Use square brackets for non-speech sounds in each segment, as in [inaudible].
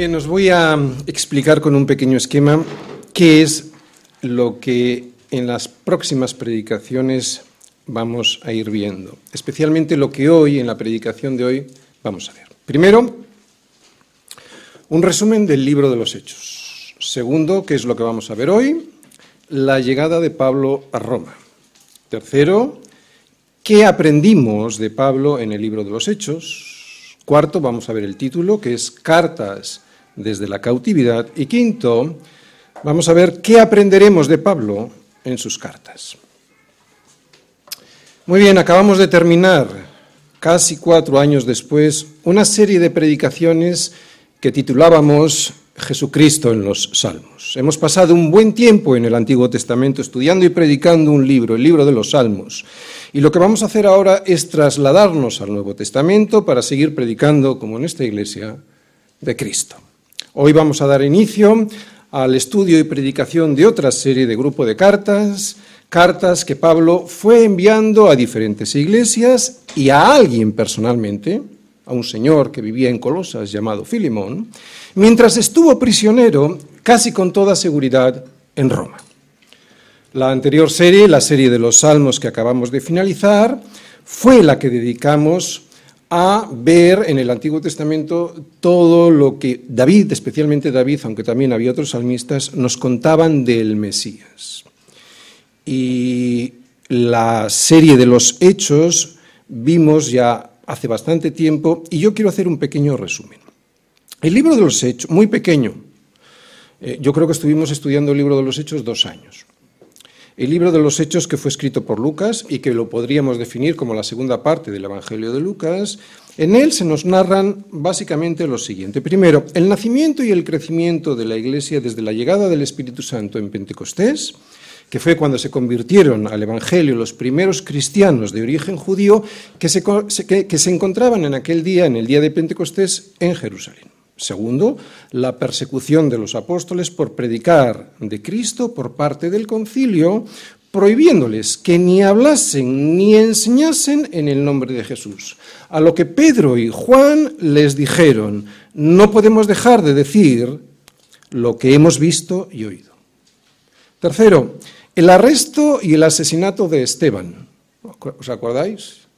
Bien, os voy a explicar con un pequeño esquema qué es lo que en las próximas predicaciones vamos a ir viendo, especialmente lo que hoy, en la predicación de hoy, vamos a ver. Primero, un resumen del libro de los Hechos. Segundo, qué es lo que vamos a ver hoy, la llegada de Pablo a Roma. Tercero, qué aprendimos de Pablo en el libro de los Hechos. Cuarto, vamos a ver el título, que es Cartas desde la cautividad. Y quinto, vamos a ver qué aprenderemos de Pablo en sus cartas. Muy bien, acabamos de terminar, casi cuatro años después, una serie de predicaciones que titulábamos Jesucristo en los Salmos. Hemos pasado un buen tiempo en el Antiguo Testamento estudiando y predicando un libro, el libro de los Salmos. Y lo que vamos a hacer ahora es trasladarnos al Nuevo Testamento para seguir predicando, como en esta iglesia, de Cristo. Hoy vamos a dar inicio al estudio y predicación de otra serie de grupo de cartas, cartas que Pablo fue enviando a diferentes iglesias y a alguien personalmente, a un señor que vivía en Colosas llamado Filimón, mientras estuvo prisionero casi con toda seguridad en Roma. La anterior serie, la serie de los salmos que acabamos de finalizar, fue la que dedicamos a ver en el Antiguo Testamento todo lo que David, especialmente David, aunque también había otros salmistas, nos contaban del Mesías. Y la serie de los hechos vimos ya hace bastante tiempo y yo quiero hacer un pequeño resumen. El libro de los hechos, muy pequeño, eh, yo creo que estuvimos estudiando el libro de los hechos dos años. El libro de los Hechos que fue escrito por Lucas y que lo podríamos definir como la segunda parte del Evangelio de Lucas, en él se nos narran básicamente lo siguiente. Primero, el nacimiento y el crecimiento de la Iglesia desde la llegada del Espíritu Santo en Pentecostés, que fue cuando se convirtieron al Evangelio los primeros cristianos de origen judío que se, que se encontraban en aquel día, en el día de Pentecostés, en Jerusalén. Segundo, la persecución de los apóstoles por predicar de Cristo por parte del concilio, prohibiéndoles que ni hablasen ni enseñasen en el nombre de Jesús. A lo que Pedro y Juan les dijeron, no podemos dejar de decir lo que hemos visto y oído. Tercero, el arresto y el asesinato de Esteban. ¿Os acordáis?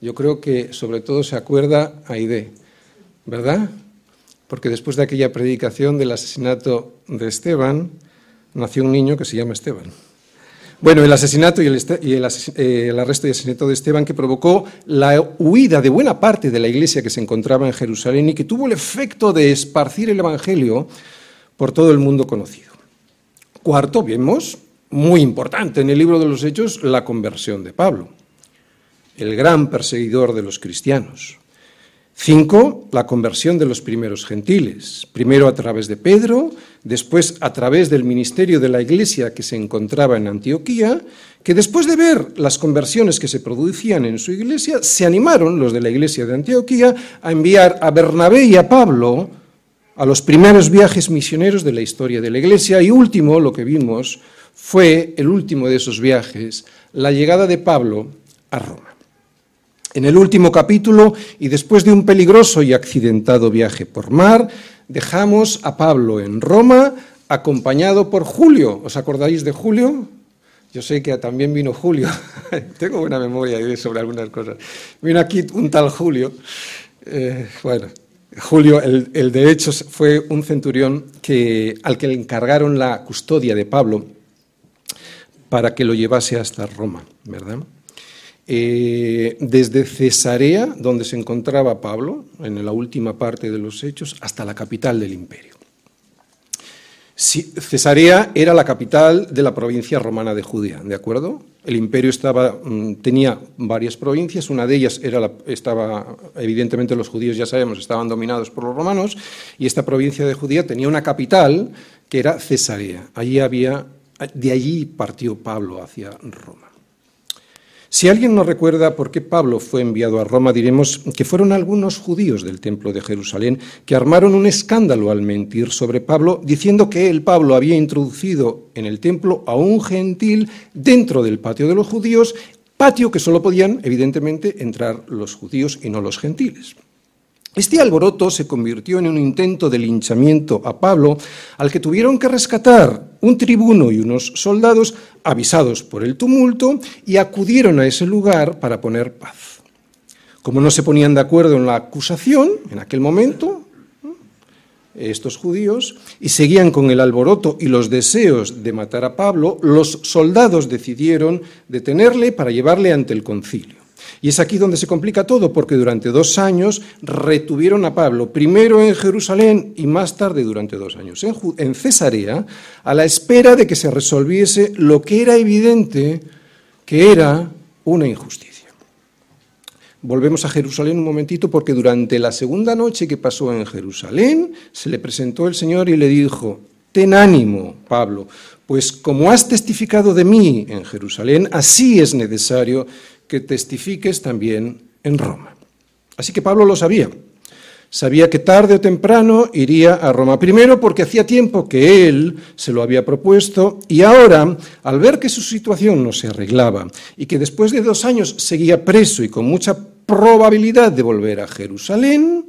Yo creo que sobre todo se acuerda Aide, ¿verdad? Porque después de aquella predicación del asesinato de Esteban, nació un niño que se llama Esteban. Bueno, el asesinato y, el, eh, el, arresto y asesinato de Esteban que provocó la huida de buena parte de la iglesia que se encontraba en Jerusalén y que tuvo el efecto de esparcir el Evangelio por todo el mundo conocido. Cuarto, vemos, muy importante en el libro de los Hechos, la conversión de Pablo, el gran perseguidor de los cristianos. Cinco, la conversión de los primeros gentiles, primero a través de Pedro, después a través del ministerio de la iglesia que se encontraba en Antioquía, que después de ver las conversiones que se producían en su iglesia, se animaron los de la iglesia de Antioquía a enviar a Bernabé y a Pablo a los primeros viajes misioneros de la historia de la iglesia. Y último, lo que vimos, fue el último de esos viajes, la llegada de Pablo a Roma. En el último capítulo, y después de un peligroso y accidentado viaje por mar, dejamos a Pablo en Roma, acompañado por Julio. ¿Os acordáis de Julio? Yo sé que también vino Julio. [laughs] Tengo buena memoria sobre algunas cosas. Vino aquí un tal Julio. Eh, bueno, Julio, el, el, de hecho, fue un centurión que, al que le encargaron la custodia de Pablo para que lo llevase hasta Roma, ¿verdad? Eh, desde Cesarea, donde se encontraba Pablo, en la última parte de los Hechos, hasta la capital del imperio. Cesarea era la capital de la provincia romana de Judea, ¿de acuerdo? El imperio mm, tenía varias provincias, una de ellas era estaba, evidentemente los judíos ya sabemos, estaban dominados por los romanos, y esta provincia de Judea tenía una capital que era Cesarea. Allí había, de allí partió Pablo hacia Roma. Si alguien no recuerda por qué Pablo fue enviado a Roma, diremos que fueron algunos judíos del templo de Jerusalén que armaron un escándalo al mentir sobre Pablo, diciendo que él, Pablo, había introducido en el templo a un gentil dentro del patio de los judíos, patio que solo podían, evidentemente, entrar los judíos y no los gentiles. Este alboroto se convirtió en un intento de linchamiento a Pablo, al que tuvieron que rescatar un tribuno y unos soldados avisados por el tumulto y acudieron a ese lugar para poner paz. Como no se ponían de acuerdo en la acusación en aquel momento, estos judíos, y seguían con el alboroto y los deseos de matar a Pablo, los soldados decidieron detenerle para llevarle ante el concilio. Y es aquí donde se complica todo, porque durante dos años retuvieron a Pablo, primero en Jerusalén y más tarde durante dos años en, Cesarea, a la espera de que se resolviese lo que era evidente que era una injusticia. Volvemos a Jerusalén un momentito porque durante la segunda noche que pasó en Jerusalén se le presentó el Señor y le dijo, ten ánimo, Pablo, pues como has testificado de mí en Jerusalén, así es necesario que testifiques también en Roma. Así que Pablo lo sabía. Sabía que tarde o temprano iría a Roma. Primero porque hacía tiempo que él se lo había propuesto y ahora, al ver que su situación no se arreglaba y que después de dos años seguía preso y con mucha probabilidad de volver a Jerusalén,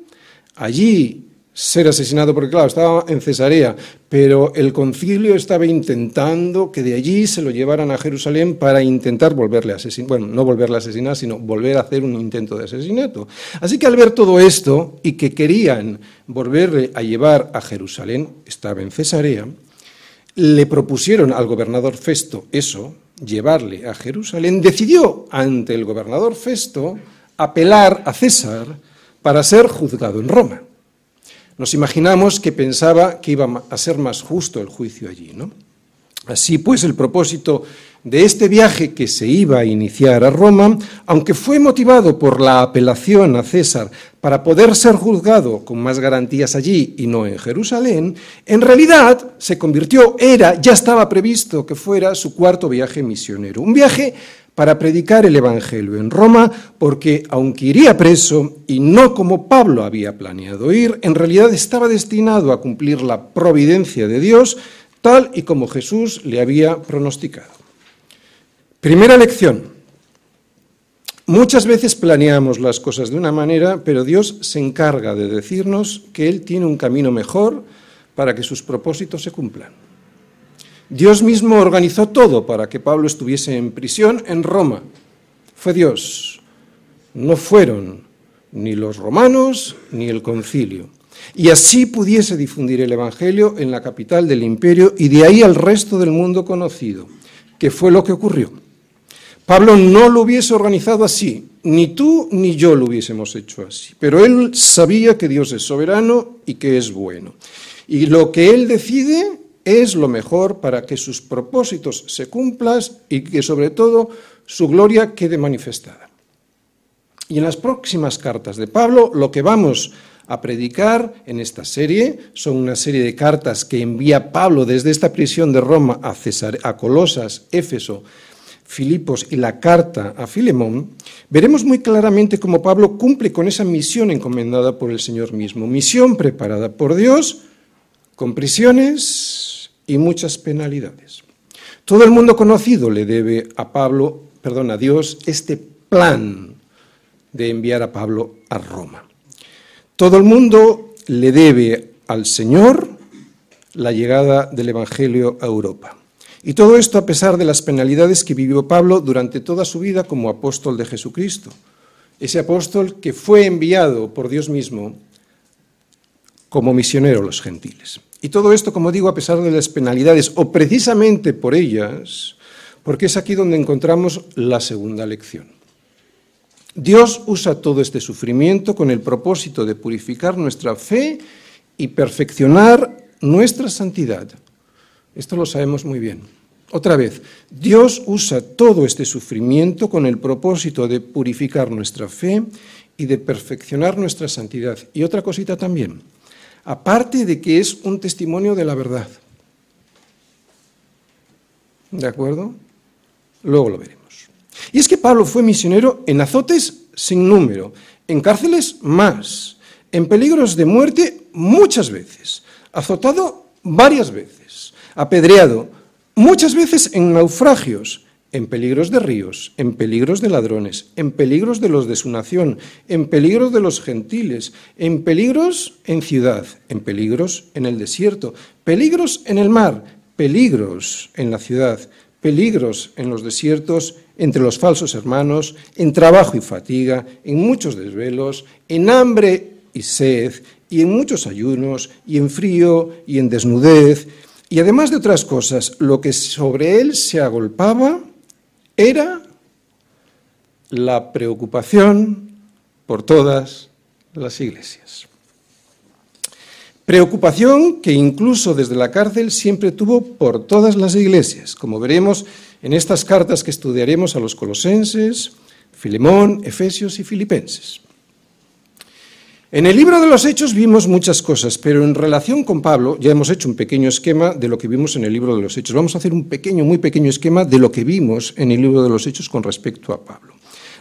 allí ser asesinado, porque claro, estaba en Cesarea, pero el concilio estaba intentando que de allí se lo llevaran a Jerusalén para intentar volverle a asesinar, bueno, no volverle a asesinar, sino volver a hacer un intento de asesinato. Así que al ver todo esto y que querían volverle a llevar a Jerusalén, estaba en Cesarea, le propusieron al gobernador Festo eso, llevarle a Jerusalén, decidió ante el gobernador Festo apelar a César para ser juzgado en Roma. Nos imaginamos que pensaba que iba a ser más justo el juicio allí, ¿no? Así pues, el propósito de este viaje que se iba a iniciar a Roma, aunque fue motivado por la apelación a César para poder ser juzgado con más garantías allí y no en Jerusalén, en realidad se convirtió, era, ya estaba previsto que fuera su cuarto viaje misionero. Un viaje para predicar el Evangelio en Roma, porque aunque iría preso y no como Pablo había planeado ir, en realidad estaba destinado a cumplir la providencia de Dios tal y como Jesús le había pronosticado. Primera lección. Muchas veces planeamos las cosas de una manera, pero Dios se encarga de decirnos que Él tiene un camino mejor para que sus propósitos se cumplan. Dios mismo organizó todo para que Pablo estuviese en prisión en Roma. Fue Dios. No fueron ni los romanos ni el concilio. Y así pudiese difundir el Evangelio en la capital del imperio y de ahí al resto del mundo conocido, que fue lo que ocurrió. Pablo no lo hubiese organizado así, ni tú ni yo lo hubiésemos hecho así, pero él sabía que Dios es soberano y que es bueno. Y lo que él decide es lo mejor para que sus propósitos se cumplan y que sobre todo su gloria quede manifestada. Y en las próximas cartas de Pablo lo que vamos a predicar en esta serie son una serie de cartas que envía Pablo desde esta prisión de Roma a, a Colosas, Éfeso, Filipos y la carta a Filemón, veremos muy claramente cómo Pablo cumple con esa misión encomendada por el Señor mismo, misión preparada por Dios con prisiones, y muchas penalidades. Todo el mundo conocido le debe a Pablo, perdón, a Dios, este plan de enviar a Pablo a Roma. Todo el mundo le debe al Señor la llegada del Evangelio a Europa. Y todo esto a pesar de las penalidades que vivió Pablo durante toda su vida como apóstol de Jesucristo. Ese apóstol que fue enviado por Dios mismo como misionero a los gentiles. Y todo esto, como digo, a pesar de las penalidades, o precisamente por ellas, porque es aquí donde encontramos la segunda lección. Dios usa todo este sufrimiento con el propósito de purificar nuestra fe y perfeccionar nuestra santidad. Esto lo sabemos muy bien. Otra vez, Dios usa todo este sufrimiento con el propósito de purificar nuestra fe y de perfeccionar nuestra santidad. Y otra cosita también aparte de que es un testimonio de la verdad. ¿De acuerdo? Luego lo veremos. Y es que Pablo fue misionero en azotes sin número, en cárceles más, en peligros de muerte muchas veces, azotado varias veces, apedreado muchas veces en naufragios en peligros de ríos, en peligros de ladrones, en peligros de los de su nación, en peligros de los gentiles, en peligros en ciudad, en peligros en el desierto, peligros en el mar, peligros en la ciudad, peligros en los desiertos, entre los falsos hermanos, en trabajo y fatiga, en muchos desvelos, en hambre y sed, y en muchos ayunos, y en frío, y en desnudez, y además de otras cosas, lo que sobre él se agolpaba era la preocupación por todas las iglesias. Preocupación que incluso desde la cárcel siempre tuvo por todas las iglesias, como veremos en estas cartas que estudiaremos a los colosenses, Filemón, Efesios y Filipenses. En el libro de los Hechos vimos muchas cosas, pero en relación con Pablo ya hemos hecho un pequeño esquema de lo que vimos en el libro de los Hechos. Vamos a hacer un pequeño, muy pequeño esquema de lo que vimos en el libro de los Hechos con respecto a Pablo.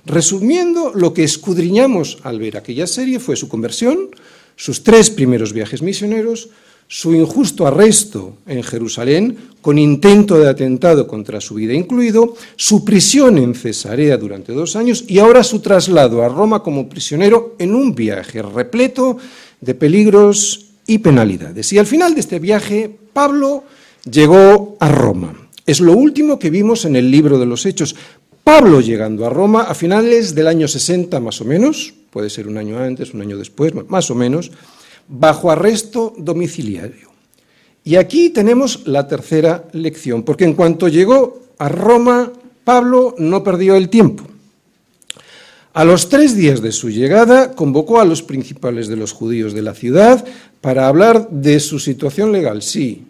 Resumiendo, lo que escudriñamos al ver aquella serie fue su conversión, sus tres primeros viajes misioneros, su injusto arresto en Jerusalén, con intento de atentado contra su vida incluido, su prisión en Cesarea durante dos años y ahora su traslado a Roma como prisionero en un viaje repleto de peligros y penalidades. Y al final de este viaje, Pablo llegó a Roma. Es lo último que vimos en el libro de los Hechos. Pablo llegando a Roma a finales del año 60 más o menos, puede ser un año antes, un año después, más o menos, bajo arresto domiciliario. Y aquí tenemos la tercera lección, porque en cuanto llegó a Roma, Pablo no perdió el tiempo. A los tres días de su llegada, convocó a los principales de los judíos de la ciudad para hablar de su situación legal. Sí,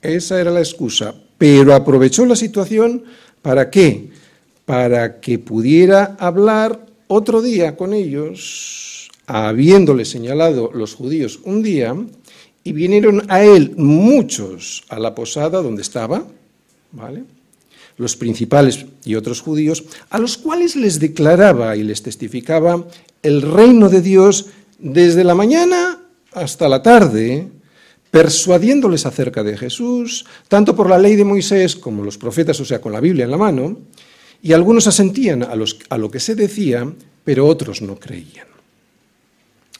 esa era la excusa, pero aprovechó la situación para qué? Para que pudiera hablar otro día con ellos habiéndole señalado los judíos un día, y vinieron a él muchos a la posada donde estaba, ¿vale? los principales y otros judíos, a los cuales les declaraba y les testificaba el reino de Dios desde la mañana hasta la tarde, persuadiéndoles acerca de Jesús, tanto por la ley de Moisés como los profetas, o sea, con la Biblia en la mano, y algunos asentían a, a lo que se decía, pero otros no creían.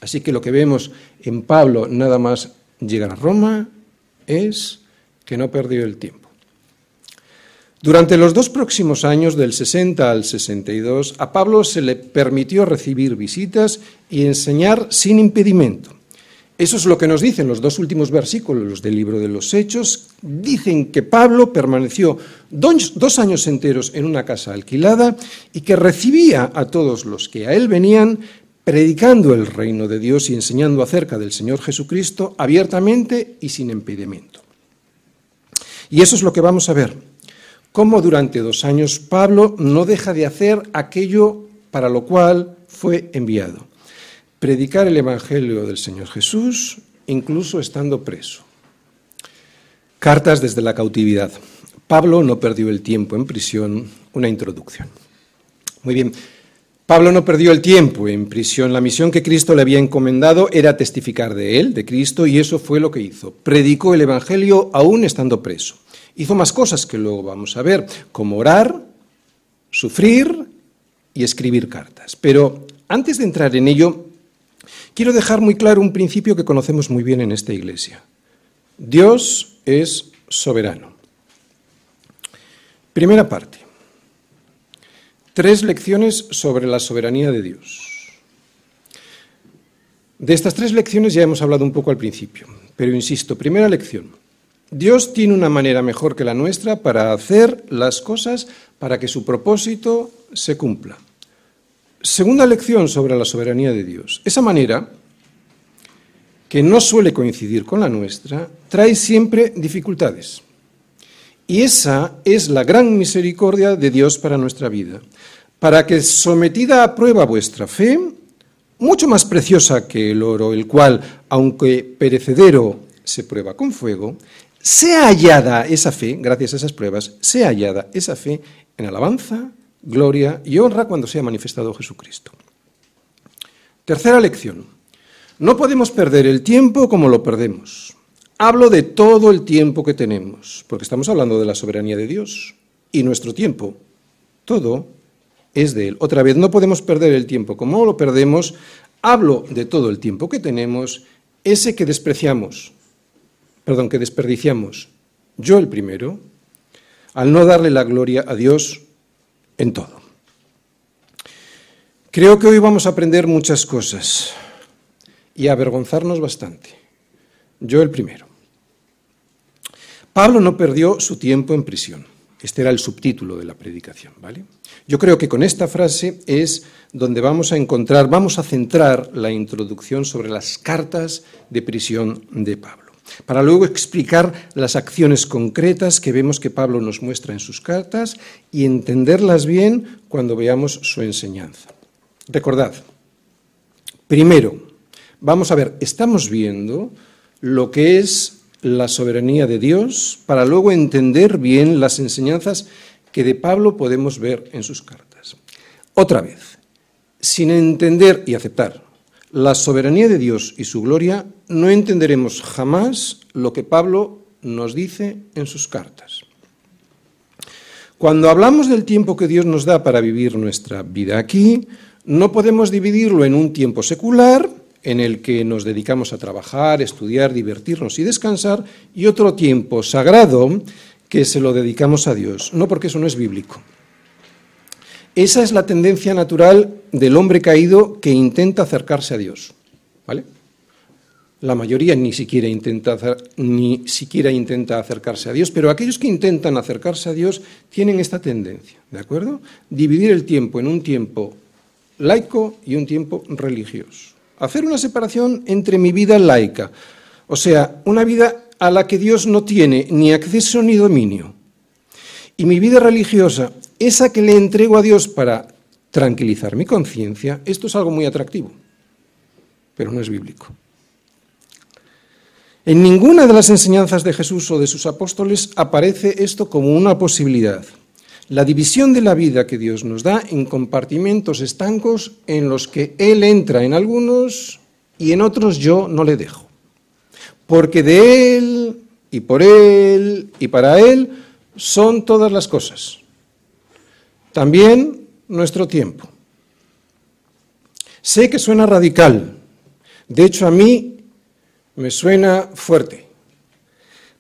Así que lo que vemos en Pablo nada más llegar a Roma es que no perdió el tiempo. Durante los dos próximos años, del 60 al 62, a Pablo se le permitió recibir visitas y enseñar sin impedimento. Eso es lo que nos dicen los dos últimos versículos del libro de los Hechos. Dicen que Pablo permaneció dos años enteros en una casa alquilada y que recibía a todos los que a él venían predicando el reino de Dios y enseñando acerca del Señor Jesucristo abiertamente y sin impedimento. Y eso es lo que vamos a ver, cómo durante dos años Pablo no deja de hacer aquello para lo cual fue enviado, predicar el Evangelio del Señor Jesús, incluso estando preso. Cartas desde la cautividad. Pablo no perdió el tiempo en prisión, una introducción. Muy bien. Pablo no perdió el tiempo en prisión. La misión que Cristo le había encomendado era testificar de él, de Cristo, y eso fue lo que hizo. Predicó el Evangelio aún estando preso. Hizo más cosas que luego vamos a ver, como orar, sufrir y escribir cartas. Pero antes de entrar en ello, quiero dejar muy claro un principio que conocemos muy bien en esta iglesia. Dios es soberano. Primera parte. Tres lecciones sobre la soberanía de Dios. De estas tres lecciones ya hemos hablado un poco al principio, pero insisto, primera lección. Dios tiene una manera mejor que la nuestra para hacer las cosas para que su propósito se cumpla. Segunda lección sobre la soberanía de Dios. Esa manera, que no suele coincidir con la nuestra, trae siempre dificultades. Y esa es la gran misericordia de Dios para nuestra vida, para que sometida a prueba vuestra fe, mucho más preciosa que el oro, el cual, aunque perecedero, se prueba con fuego, sea hallada esa fe, gracias a esas pruebas, sea hallada esa fe en alabanza, gloria y honra cuando sea manifestado Jesucristo. Tercera lección. No podemos perder el tiempo como lo perdemos. Hablo de todo el tiempo que tenemos, porque estamos hablando de la soberanía de Dios. y nuestro tiempo. Todo es de Él. Otra vez, no podemos perder el tiempo. Como lo perdemos, hablo de todo el tiempo que tenemos, ese que despreciamos, perdón, que desperdiciamos, yo el primero, al no darle la gloria a Dios en todo. Creo que hoy vamos a aprender muchas cosas y a avergonzarnos bastante. Yo el primero. Pablo no perdió su tiempo en prisión. Este era el subtítulo de la predicación, ¿vale? Yo creo que con esta frase es donde vamos a encontrar, vamos a centrar la introducción sobre las cartas de prisión de Pablo, para luego explicar las acciones concretas que vemos que Pablo nos muestra en sus cartas y entenderlas bien cuando veamos su enseñanza. Recordad, primero, vamos a ver, estamos viendo lo que es la soberanía de Dios para luego entender bien las enseñanzas que de Pablo podemos ver en sus cartas. Otra vez, sin entender y aceptar la soberanía de Dios y su gloria, no entenderemos jamás lo que Pablo nos dice en sus cartas. Cuando hablamos del tiempo que Dios nos da para vivir nuestra vida aquí, no podemos dividirlo en un tiempo secular en el que nos dedicamos a trabajar, estudiar, divertirnos y descansar, y otro tiempo sagrado que se lo dedicamos a Dios. No porque eso no es bíblico. Esa es la tendencia natural del hombre caído que intenta acercarse a Dios. ¿Vale? La mayoría ni siquiera, intenta, ni siquiera intenta acercarse a Dios, pero aquellos que intentan acercarse a Dios tienen esta tendencia, ¿de acuerdo? Dividir el tiempo en un tiempo laico y un tiempo religioso hacer una separación entre mi vida laica, o sea, una vida a la que Dios no tiene ni acceso ni dominio, y mi vida religiosa, esa que le entrego a Dios para tranquilizar mi conciencia, esto es algo muy atractivo, pero no es bíblico. En ninguna de las enseñanzas de Jesús o de sus apóstoles aparece esto como una posibilidad la división de la vida que Dios nos da en compartimentos estancos en los que Él entra en algunos y en otros yo no le dejo. Porque de Él y por Él y para Él son todas las cosas. También nuestro tiempo. Sé que suena radical. De hecho, a mí me suena fuerte.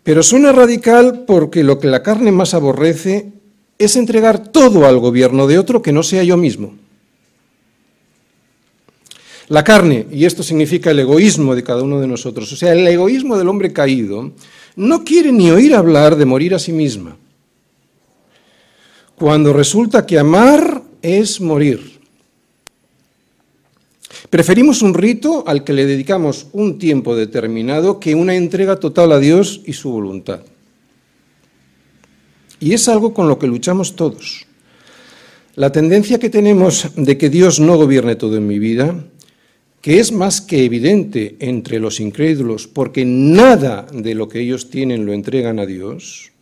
Pero suena radical porque lo que la carne más aborrece es entregar todo al gobierno de otro que no sea yo mismo. La carne, y esto significa el egoísmo de cada uno de nosotros, o sea, el egoísmo del hombre caído, no quiere ni oír hablar de morir a sí misma. Cuando resulta que amar es morir. Preferimos un rito al que le dedicamos un tiempo determinado que una entrega total a Dios y su voluntad. Y es algo con lo que luchamos todos. La tendencia que tenemos de que Dios no gobierne todo en mi vida, que es más que evidente entre los incrédulos, porque nada de lo que ellos tienen lo entregan a Dios,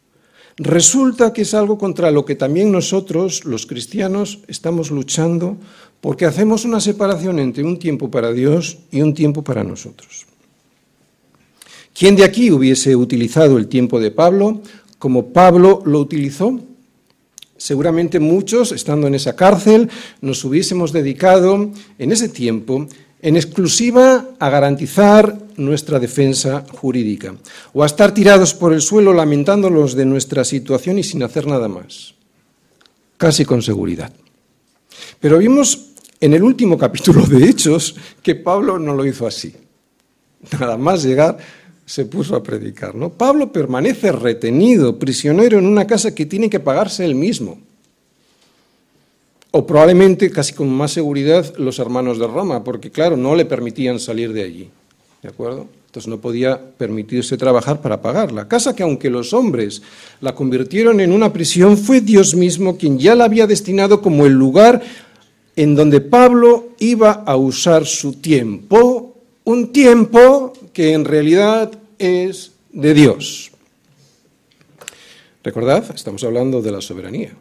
resulta que es algo contra lo que también nosotros, los cristianos, estamos luchando, porque hacemos una separación entre un tiempo para Dios y un tiempo para nosotros. ¿Quién de aquí hubiese utilizado el tiempo de Pablo como Pablo lo utilizó. Seguramente muchos, estando en esa cárcel, nos hubiésemos dedicado en ese tiempo en exclusiva a garantizar nuestra defensa jurídica o a estar tirados por el suelo lamentándolos de nuestra situación y sin hacer nada más, casi con seguridad. Pero vimos en el último capítulo de Hechos que Pablo no lo hizo así. Nada más llegar se puso a predicar. ¿no? Pablo permanece retenido, prisionero en una casa que tiene que pagarse él mismo. O probablemente, casi con más seguridad, los hermanos de Roma, porque claro, no le permitían salir de allí. ¿De acuerdo? Entonces no podía permitirse trabajar para pagarla. Casa que aunque los hombres la convirtieron en una prisión, fue Dios mismo quien ya la había destinado como el lugar en donde Pablo iba a usar su tiempo, un tiempo que en realidad es de Dios. Recordad, estamos hablando de la soberanía.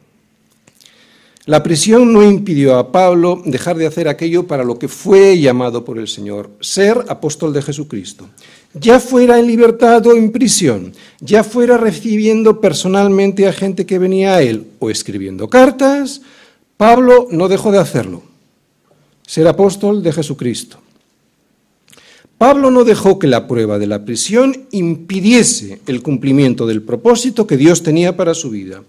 La prisión no impidió a Pablo dejar de hacer aquello para lo que fue llamado por el Señor, ser apóstol de Jesucristo. ya fuera en libertad o en prisión, ya fuera recibiendo personalmente a gente que venía a él o escribiendo cartas, Pablo no dejó de hacerlo, ser apóstol de Jesucristo. Pablo no dejó que la prueba de la prisión impidiese el cumplimiento del propósito que Dios tenía para su vida.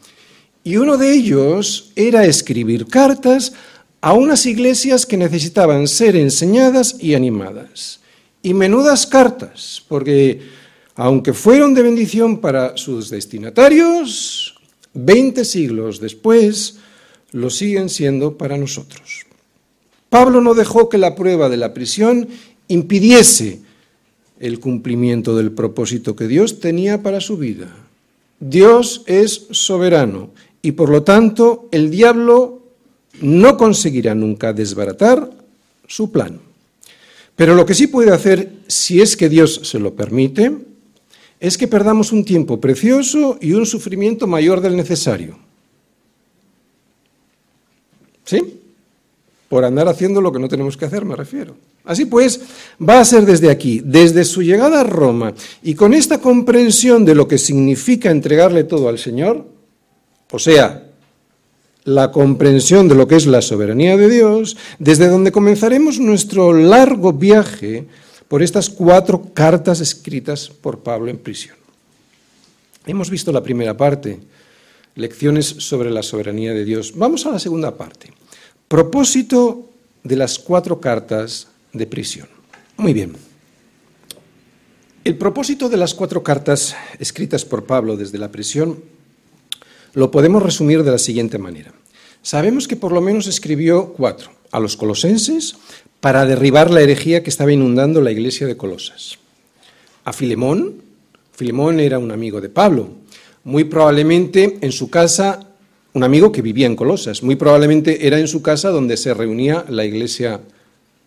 Y uno de ellos era escribir cartas a unas iglesias que necesitaban ser enseñadas y animadas. Y menudas cartas, porque aunque fueron de bendición para sus destinatarios, 20 siglos después lo siguen siendo para nosotros. Pablo no dejó que la prueba de la prisión impidiese el cumplimiento del propósito que Dios tenía para su vida. Dios es soberano y por lo tanto el diablo no conseguirá nunca desbaratar su plan. Pero lo que sí puede hacer, si es que Dios se lo permite, es que perdamos un tiempo precioso y un sufrimiento mayor del necesario. ¿Sí? Por andar haciendo lo que no tenemos que hacer, me refiero. Así pues, va a ser desde aquí, desde su llegada a Roma, y con esta comprensión de lo que significa entregarle todo al Señor, o sea, la comprensión de lo que es la soberanía de Dios, desde donde comenzaremos nuestro largo viaje por estas cuatro cartas escritas por Pablo en prisión. Hemos visto la primera parte, lecciones sobre la soberanía de Dios. Vamos a la segunda parte, propósito de las cuatro cartas de prisión. Muy bien. El propósito de las cuatro cartas escritas por Pablo desde la prisión lo podemos resumir de la siguiente manera. Sabemos que por lo menos escribió cuatro. A los colosenses para derribar la herejía que estaba inundando la iglesia de Colosas. A Filemón, Filemón era un amigo de Pablo, muy probablemente en su casa, un amigo que vivía en Colosas, muy probablemente era en su casa donde se reunía la iglesia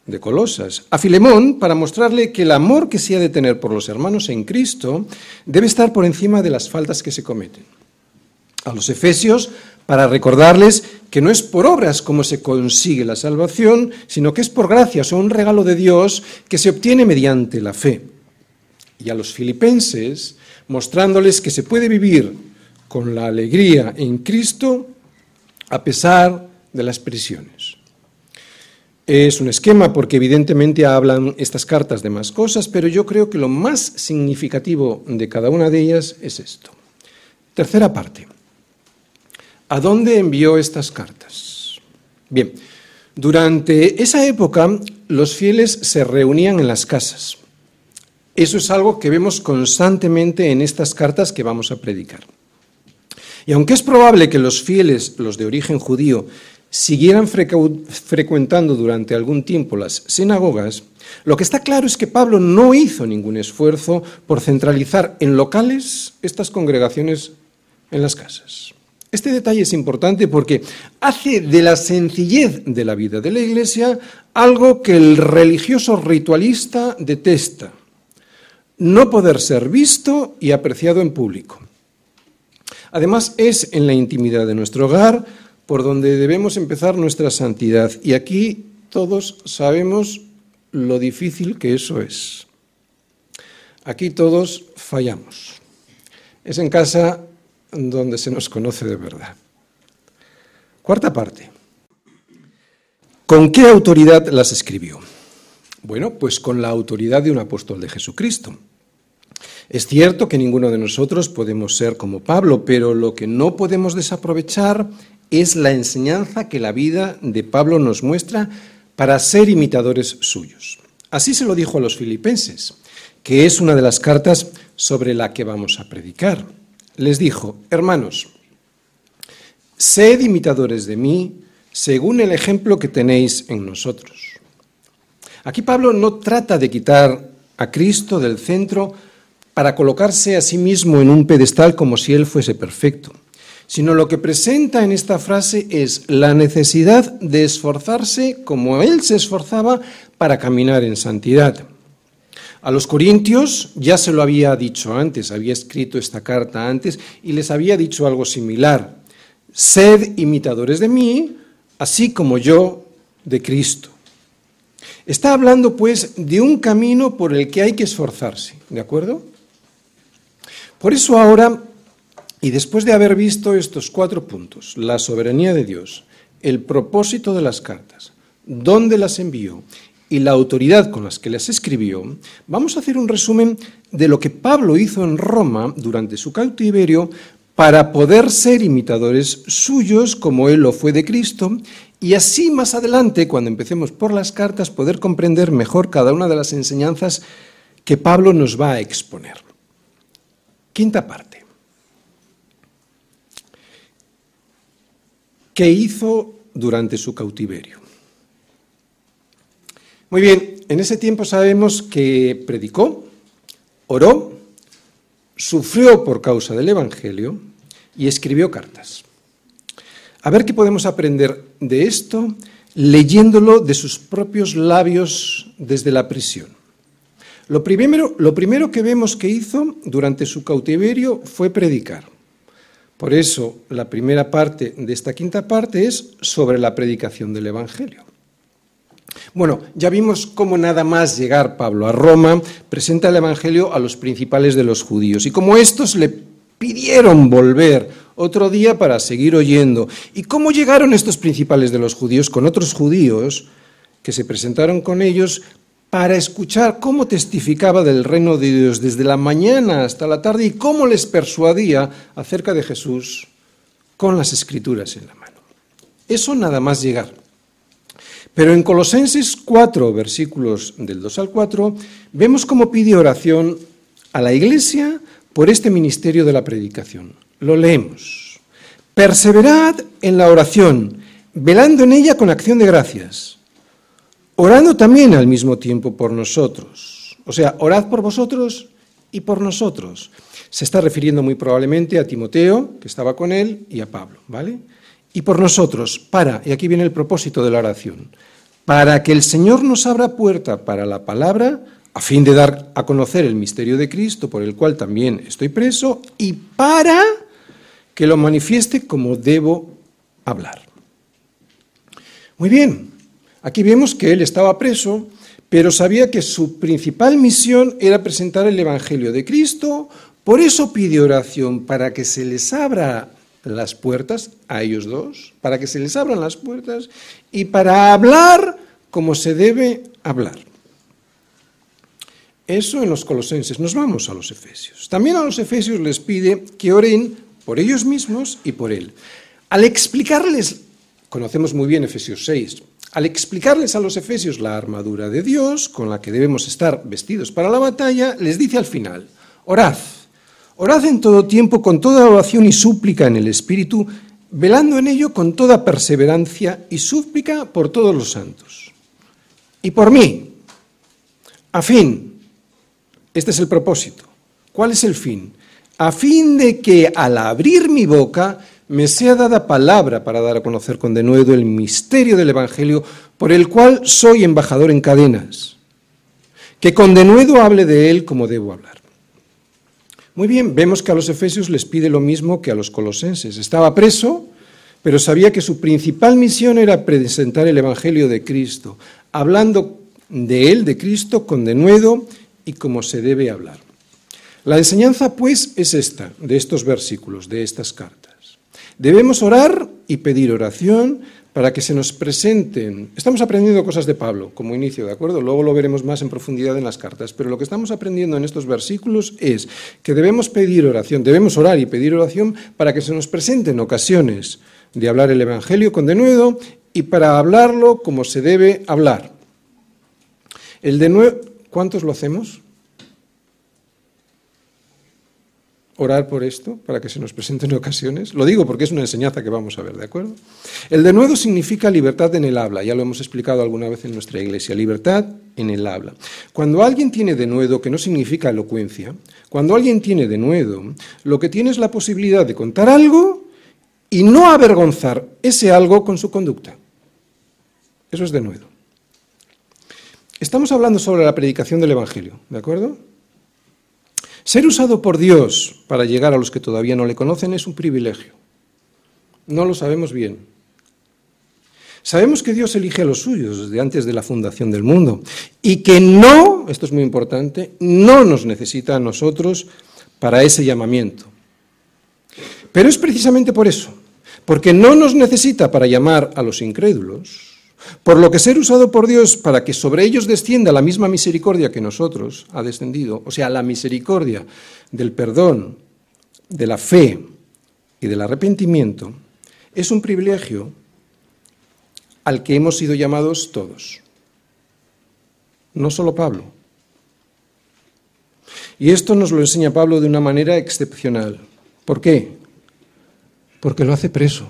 de Colosas. A Filemón, para mostrarle que el amor que se ha de tener por los hermanos en Cristo debe estar por encima de las faltas que se cometen. A los Efesios, para recordarles que no es por obras como se consigue la salvación, sino que es por gracias o un regalo de Dios que se obtiene mediante la fe. Y a los filipenses, mostrándoles que se puede vivir con la alegría en Cristo a pesar de las prisiones. Es un esquema porque evidentemente hablan estas cartas de más cosas, pero yo creo que lo más significativo de cada una de ellas es esto. Tercera parte. ¿A dónde envió estas cartas? Bien, durante esa época los fieles se reunían en las casas. Eso es algo que vemos constantemente en estas cartas que vamos a predicar. Y aunque es probable que los fieles, los de origen judío, siguieran frecuentando durante algún tiempo las sinagogas, lo que está claro es que Pablo no hizo ningún esfuerzo por centralizar en locales estas congregaciones en las casas. Este detalle es importante porque hace de la sencillez de la vida de la Iglesia algo que el religioso ritualista detesta, no poder ser visto y apreciado en público. Además, es en la intimidad de nuestro hogar por donde debemos empezar nuestra santidad. Y aquí todos sabemos lo difícil que eso es. Aquí todos fallamos. Es en casa donde se nos conoce de verdad. Cuarta parte. ¿Con qué autoridad las escribió? Bueno, pues con la autoridad de un apóstol de Jesucristo. Es cierto que ninguno de nosotros podemos ser como Pablo, pero lo que no podemos desaprovechar es la enseñanza que la vida de Pablo nos muestra para ser imitadores suyos. Así se lo dijo a los filipenses, que es una de las cartas sobre la que vamos a predicar. Les dijo, hermanos, sed imitadores de mí según el ejemplo que tenéis en nosotros. Aquí Pablo no trata de quitar a Cristo del centro para colocarse a sí mismo en un pedestal como si él fuese perfecto sino lo que presenta en esta frase es la necesidad de esforzarse como Él se esforzaba para caminar en santidad. A los corintios ya se lo había dicho antes, había escrito esta carta antes y les había dicho algo similar. Sed imitadores de mí, así como yo de Cristo. Está hablando pues de un camino por el que hay que esforzarse ¿De acuerdo? Por eso ahora, y después de haber visto estos cuatro puntos, la soberanía de Dios, el propósito de las cartas, dónde las envió y la autoridad con las que las escribió, vamos a hacer un resumen de lo que Pablo hizo en Roma durante su cautiverio para poder ser imitadores suyos como él lo fue de Cristo y así más adelante, cuando empecemos por las cartas, poder comprender mejor cada una de las enseñanzas que Pablo nos va a exponer. Quinta parte. ¿Qué hizo durante su cautiverio? Muy bien, en ese tiempo sabemos que predicó, oró, sufrió por causa del Evangelio y escribió cartas. A ver qué podemos aprender de esto leyéndolo de sus propios labios desde la prisión. Lo primero, que vemos que hizo durante su cautiverio fue predicar. Por eso la primera parte de esta quinta parte es sobre la predicación del Evangelio. Bueno, ya vimos cómo nada más llegar Pablo a Roma presenta el Evangelio a los principales de los judíos y como estos le pidieron volver otro día para seguir oyendo. ¿Y cómo llegaron estos principales de los judíos con otros judíos que se presentaron con ellos para escuchar cómo testificaba del reino de Dios desde la mañana hasta la tarde y cómo les persuadía acerca de Jesús con las escrituras en la mano? Eso nada más llegar. Pero en Colosenses 4, versículos del 2 al 4, vemos cómo pide oración a la iglesia por este ministerio de la predicación. Lo leemos. Perseverad en la oración, velando en ella con acción de gracias, orando también al mismo tiempo por nosotros. O sea, orad por vosotros y por nosotros. Se está refiriendo muy probablemente a Timoteo, que estaba con él, y a Pablo, ¿vale? Y por nosotros, para, y aquí viene el propósito de la oración, para que el Señor nos abra puerta para la palabra, a fin de dar a conocer el misterio de Cristo, por el cual también estoy preso, y para que lo manifieste como debo hablar. Muy bien, aquí vemos que él estaba preso, pero sabía que su principal misión era presentar el Evangelio de Cristo, por eso pide oración para que se les abra las puertas a ellos dos, para que se les abran las puertas y para hablar como se debe hablar. Eso en los colosenses. Nos vamos a los efesios. También a los efesios les pide que oren por ellos mismos y por él. Al explicarles, conocemos muy bien Efesios 6, al explicarles a los efesios la armadura de Dios con la que debemos estar vestidos para la batalla, les dice al final, orad, orad en todo tiempo con toda oración y súplica en el Espíritu, velando en ello con toda perseverancia y súplica por todos los santos. Y por mí, a fin, este es el propósito. ¿Cuál es el fin? a fin de que al abrir mi boca me sea dada palabra para dar a conocer con denuedo el misterio del Evangelio por el cual soy embajador en cadenas, que con denuedo hable de él como debo hablar. Muy bien, vemos que a los efesios les pide lo mismo que a los colosenses. Estaba preso, pero sabía que su principal misión era presentar el Evangelio de Cristo, hablando de él, de Cristo, con denuedo y como se debe hablar. La enseñanza, pues, es esta, de estos versículos, de estas cartas. Debemos orar y pedir oración para que se nos presenten. Estamos aprendiendo cosas de Pablo como inicio, ¿de acuerdo? Luego lo veremos más en profundidad en las cartas, pero lo que estamos aprendiendo en estos versículos es que debemos pedir oración, debemos orar y pedir oración para que se nos presenten ocasiones de hablar el Evangelio con denuedo y para hablarlo como se debe hablar. El denuedo, ¿cuántos lo hacemos? Orar por esto, para que se nos presenten [laughs] ocasiones? Lo digo porque es una enseñanza que vamos a ver, ¿de acuerdo? El denuedo significa libertad en el habla, ya lo hemos explicado alguna vez en nuestra iglesia, libertad en el habla. Cuando alguien tiene denuedo, que no significa elocuencia, cuando alguien tiene denuedo, lo que tiene es la posibilidad de contar algo y no avergonzar ese algo con su conducta. Eso es denuedo. Estamos hablando sobre la predicación del Evangelio, ¿de acuerdo? Ser usado por Dios para llegar a los que todavía no le conocen es un privilegio. No lo sabemos bien. Sabemos que Dios elige a los suyos desde antes de la fundación del mundo y que no, esto es muy importante, no nos necesita a nosotros para ese llamamiento. Pero es precisamente por eso, porque no nos necesita para llamar a los incrédulos, por lo que ser usado por Dios para que sobre ellos descienda la misma misericordia que nosotros ha descendido, o sea, la misericordia del perdón, de la fe y del arrepentimiento, es un privilegio al que hemos sido llamados todos, no solo Pablo. Y esto nos lo enseña Pablo de una manera excepcional. ¿Por qué? Porque lo hace preso.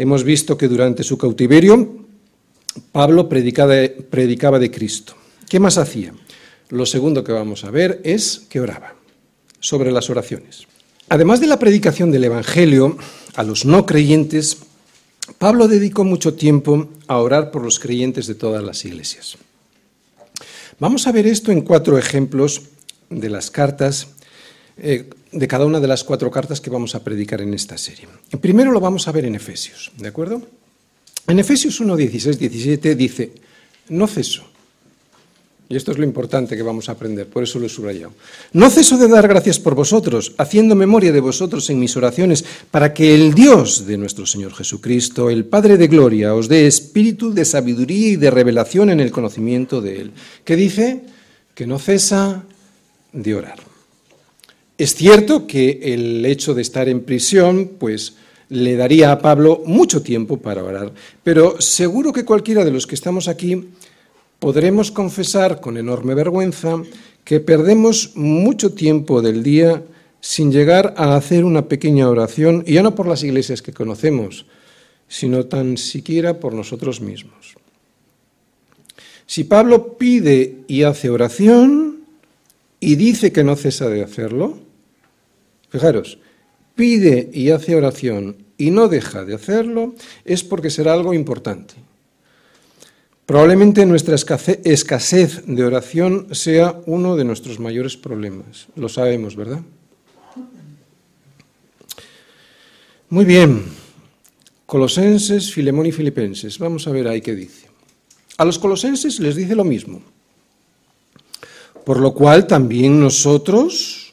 Hemos visto que durante su cautiverio Pablo predicaba de, Cristo. ¿Qué más hacía? Lo segundo que vamos a ver es que oraba sobre las oraciones. Además de la predicación del Evangelio a los no creyentes, Pablo dedicó mucho tiempo a orar por los creyentes de todas las iglesias. Vamos a ver esto en cuatro ejemplos de las cartas, eh, de cada una de las cuatro cartas que vamos a predicar en esta serie. Primero lo vamos a ver en Efesios, ¿de acuerdo? En Efesios 1, 16, 17 dice, no ceso y esto es lo importante que vamos a aprender, por eso lo he subrayado. No ceso de dar gracias por vosotros, haciendo memoria de vosotros en mis oraciones, para que el Dios de nuestro Señor Jesucristo, el Padre de Gloria, os dé espíritu de sabiduría y de revelación en el conocimiento de Él. ¿Qué dice? Que no cesa de orar. Es cierto que el hecho de estar en prisión, pues le daría a Pablo mucho tiempo para orar, pero seguro que cualquiera de los que estamos aquí podremos confesar con enorme vergüenza que perdemos mucho tiempo del día sin llegar a hacer una pequeña oración, y ya no por las iglesias que conocemos, sino tan siquiera por nosotros mismos. Si Pablo pide y hace oración y dice que no cesa de hacerlo, fijaros, pide y hace oración y no deja de hacerlo, es porque será algo importante. Probablemente nuestra escasez de oración sea uno de nuestros mayores problemas. Lo sabemos, ¿verdad? Muy bien. Colosenses, Filemón y Filipenses. Vamos a ver ahí qué dice. A los colosenses les dice lo mismo. Por lo cual también nosotros,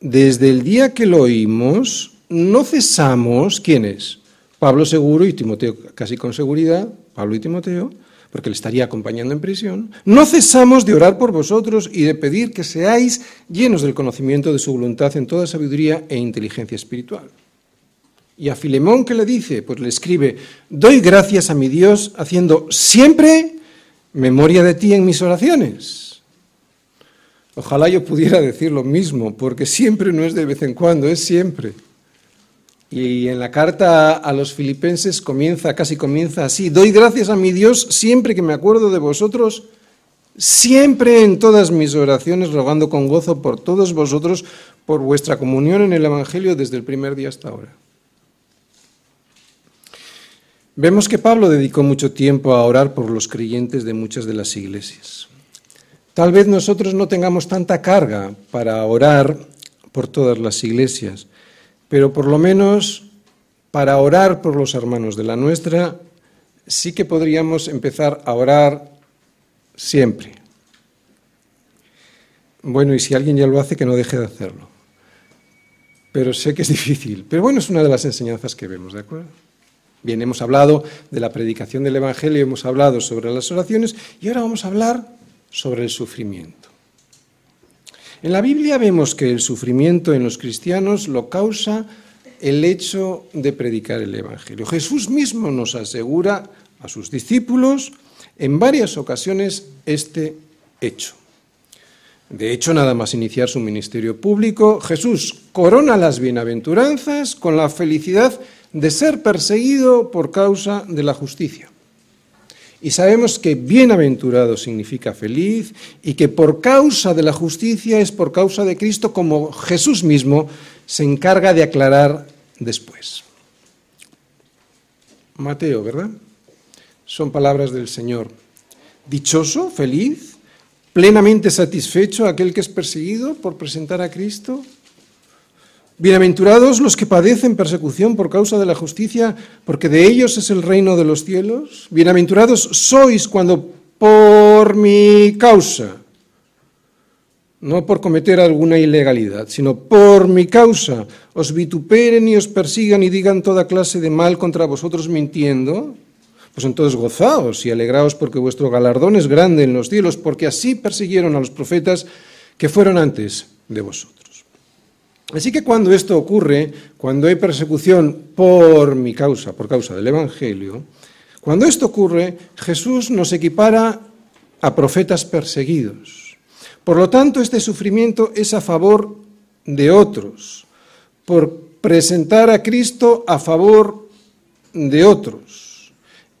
desde el día que lo oímos, no cesamos, ¿quiénes? Pablo seguro y Timoteo casi con seguridad, Pablo y Timoteo, porque le estaría acompañando en prisión, no cesamos de orar por vosotros y de pedir que seáis llenos del conocimiento de su voluntad en toda sabiduría e inteligencia espiritual. Y a Filemón, ¿qué le dice? Pues le escribe, doy gracias a mi Dios haciendo siempre memoria de ti en mis oraciones. Ojalá yo pudiera decir lo mismo, porque siempre no es de vez en cuando, es siempre. Y en la carta a los filipenses comienza, casi comienza así, doy gracias a mi Dios siempre que me acuerdo de vosotros, siempre en todas mis oraciones, rogando con gozo por todos vosotros, por vuestra comunión en el Evangelio desde el primer día hasta ahora. Vemos que Pablo dedicó mucho tiempo a orar por los creyentes de muchas de las iglesias. Tal vez nosotros no tengamos tanta carga para orar por todas las iglesias, pero por lo menos para orar por los hermanos de la nuestra, sí que podríamos empezar a orar siempre. Bueno, y si alguien ya lo hace, que no deje de hacerlo. Pero sé que es difícil. Pero bueno, es una de las enseñanzas que vemos, ¿de acuerdo? Bien, hemos hablado de la predicación del Evangelio, hemos hablado sobre las oraciones y ahora vamos a hablar sobre el sufrimiento. En la Biblia vemos que el sufrimiento en los cristianos lo causa el hecho de predicar el Evangelio. Jesús mismo nos asegura a sus discípulos en varias ocasiones este hecho. De hecho, nada más iniciar su ministerio público, Jesús corona las bienaventuranzas con la felicidad de ser perseguido por causa de la justicia. Y sabemos que bienaventurado significa feliz y que por causa de la justicia es por causa de Cristo como Jesús mismo se encarga de aclarar después. Mateo, ¿verdad? Son palabras del Señor. Dichoso, feliz, plenamente satisfecho aquel que es perseguido por presentar a Cristo. Bienaventurados los que padecen persecución por causa de la justicia, porque de ellos es el reino de los cielos. Bienaventurados sois cuando por mi causa, no por cometer alguna ilegalidad, sino por mi causa, os vituperen y os persigan y digan toda clase de mal contra vosotros mintiendo, pues entonces gozaos y alegraos porque vuestro galardón es grande en los cielos, porque así persiguieron a los profetas que fueron antes de vosotros. Así que cuando esto ocurre, cuando hay persecución por mi causa, por causa del Evangelio, cuando esto ocurre, Jesús nos equipara a profetas perseguidos. Por lo tanto, este sufrimiento es a favor de otros, por presentar a Cristo a favor de otros.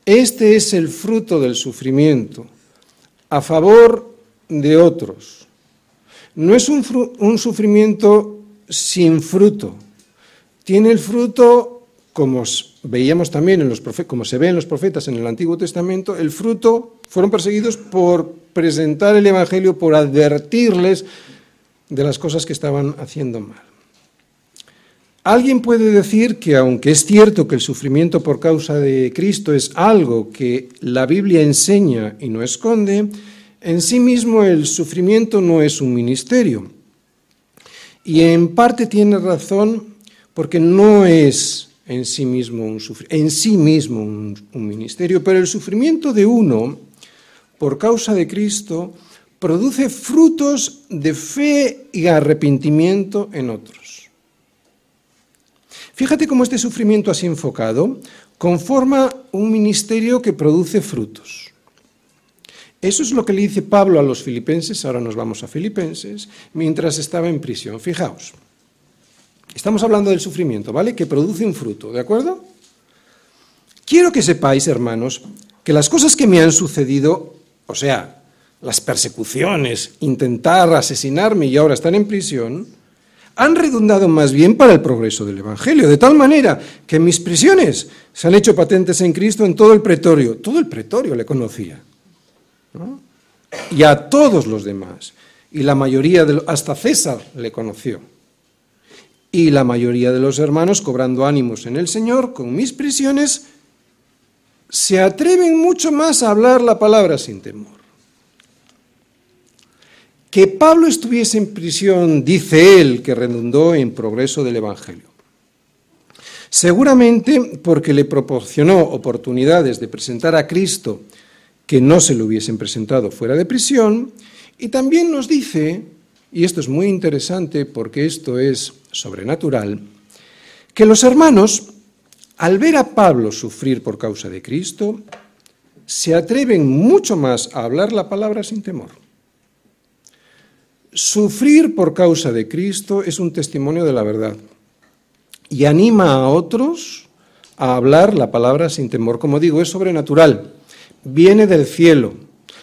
Este es el fruto del sufrimiento, a favor de otros. No es un, sufrimiento sin fruto, tiene el fruto como veíamos también en los como se ve en los profetas en el Antiguo Testamento, el fruto fueron perseguidos por presentar el evangelio, por advertirles de las cosas que estaban haciendo mal. Alguien puede decir que aunque es cierto que el sufrimiento por causa de Cristo es algo que la Biblia enseña y no esconde, en sí mismo el sufrimiento no es un ministerio. Y en parte tiene razón porque no es en sí mismo un, en sí mismo un, ministerio, pero el sufrimiento de uno, por causa de Cristo, produce frutos de fe y arrepentimiento en otros. Fíjate cómo este sufrimiento así enfocado conforma un ministerio que produce frutos. Eso es lo que le dice Pablo a los filipenses, ahora nos vamos a Filipenses, mientras estaba en prisión. Fijaos. Estamos hablando del sufrimiento, ¿vale? Que produce un fruto, ¿de acuerdo? Quiero que sepáis, hermanos, que las cosas que me han sucedido, o sea, las persecuciones, intentar asesinarme y ahora estar en prisión, han redundado más bien para el progreso del Evangelio, de tal manera que mis prisiones se han hecho patentes en Cristo en todo el pretorio. Todo el pretorio le conocía. Y a todos los demás. Y la mayoría, de, hasta César le conoció y la mayoría de los hermanos, cobrando ánimos en el Señor, con mis prisiones, se atreven mucho más a hablar la palabra sin temor. Que Pablo estuviese en prisión, dice él, que redundó en progreso del Evangelio. Seguramente porque le proporcionó oportunidades de presentar a Cristo que no se le hubiesen presentado fuera de prisión, y también nos dice y esto es muy interesante porque esto es sobrenatural, que los hermanos, al ver a Pablo sufrir por causa de Cristo, se atreven mucho más a hablar la palabra sin temor. Sufrir por causa de Cristo es un testimonio de la verdad y anima a otros a hablar la palabra sin temor. Como digo, es sobrenatural, viene del cielo.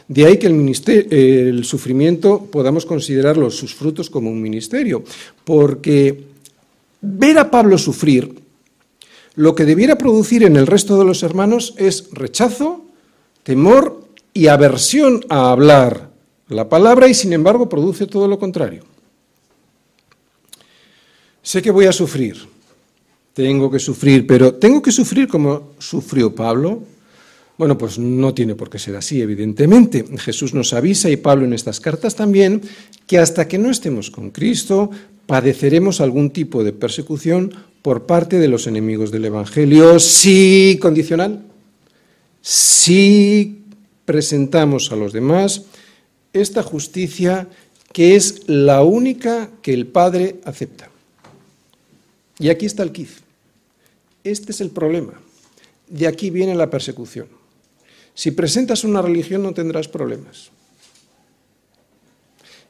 De ahí que el, el sufrimiento podamos considerarlo sus frutos como un ministerio, porque ver a Pablo sufrir lo que debiera producir en el resto de los hermanos es rechazo, temor y aversión a hablar la palabra y sin embargo produce todo lo contrario. Sé que voy a sufrir, tengo que sufrir, pero tengo que sufrir como sufrió Pablo, bueno, pues no tiene por qué ser así, evidentemente. Jesús nos avisa, y Pablo en estas cartas también, que hasta que no estemos con Cristo, padeceremos algún tipo de persecución por parte de los enemigos del Evangelio, sí condicional, si presentamos a los demás esta justicia que es la única que el Padre acepta. Y aquí está el quiz. Este es el problema. De aquí viene la persecución. Si presentas una religión no tendrás problemas.